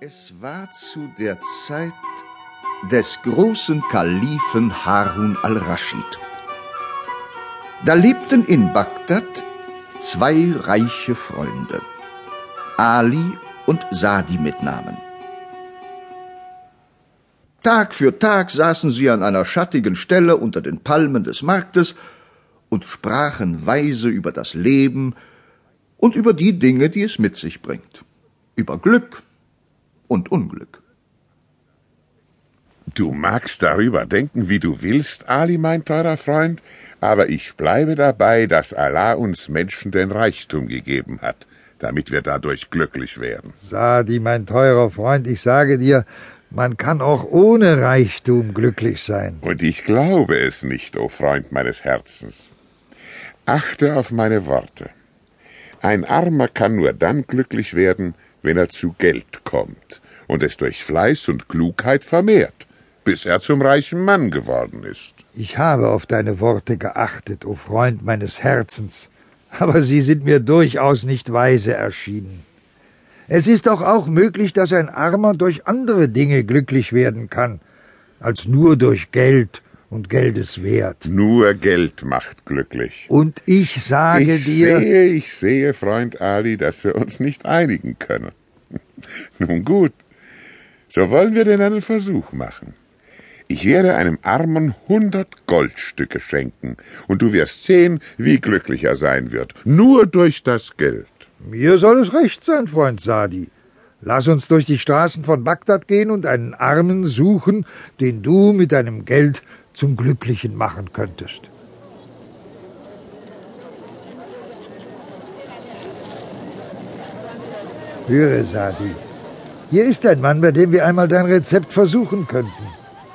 Es war zu der Zeit des großen Kalifen Harun al-Raschid. Da lebten in Bagdad zwei reiche Freunde, Ali und Sadi mit Namen. Tag für Tag saßen sie an einer schattigen Stelle unter den Palmen des Marktes und sprachen weise über das Leben und über die Dinge, die es mit sich bringt, über Glück, und Unglück. Du magst darüber denken, wie du willst, Ali, mein teurer Freund, aber ich bleibe dabei, dass Allah uns Menschen den Reichtum gegeben hat, damit wir dadurch glücklich werden. Sadi, mein teurer Freund, ich sage dir, man kann auch ohne Reichtum glücklich sein. Und ich glaube es nicht, o oh Freund meines Herzens. Achte auf meine Worte. Ein Armer kann nur dann glücklich werden, wenn er zu Geld kommt und es durch Fleiß und Klugheit vermehrt, bis er zum reichen Mann geworden ist. Ich habe auf deine Worte geachtet, o Freund meines Herzens, aber sie sind mir durchaus nicht weise erschienen. Es ist doch auch möglich, dass ein Armer durch andere Dinge glücklich werden kann, als nur durch Geld und Geldes Wert. Nur Geld macht glücklich. Und ich sage ich dir. Ich sehe, ich sehe, Freund Ali, dass wir uns nicht einigen können. Nun gut, so wollen wir denn einen Versuch machen. Ich werde einem Armen hundert Goldstücke schenken, und du wirst sehen, wie glücklich er sein wird, nur durch das Geld. Mir soll es recht sein, Freund Sadi. Lass uns durch die Straßen von Bagdad gehen und einen Armen suchen, den du mit deinem Geld zum Glücklichen machen könntest. Höre, Sadi. Hier ist ein Mann, bei dem wir einmal dein Rezept versuchen könnten.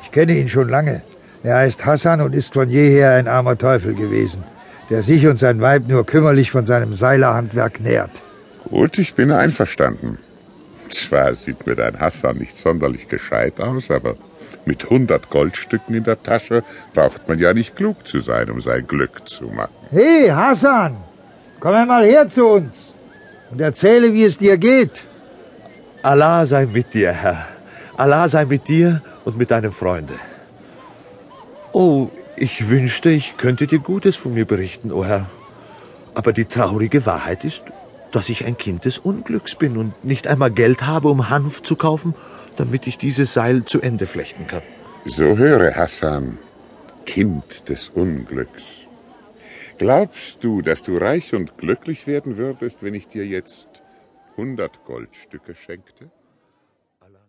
Ich kenne ihn schon lange. Er heißt Hassan und ist von jeher ein armer Teufel gewesen, der sich und sein Weib nur kümmerlich von seinem Seilerhandwerk nährt. Gut, ich bin einverstanden. Zwar sieht mir dein Hassan nicht sonderlich gescheit aus, aber mit hundert Goldstücken in der Tasche braucht man ja nicht klug zu sein, um sein Glück zu machen. Hey, Hassan, komm einmal her zu uns und erzähle, wie es dir geht. Allah sei mit dir, Herr. Allah sei mit dir und mit deinem Freunde. Oh, ich wünschte, ich könnte dir Gutes von mir berichten, o oh Herr. Aber die traurige Wahrheit ist, dass ich ein Kind des Unglücks bin und nicht einmal Geld habe, um Hanf zu kaufen, damit ich dieses Seil zu Ende flechten kann. So höre, Hassan, Kind des Unglücks. Glaubst du, dass du reich und glücklich werden würdest, wenn ich dir jetzt hundert Goldstücke schenkte?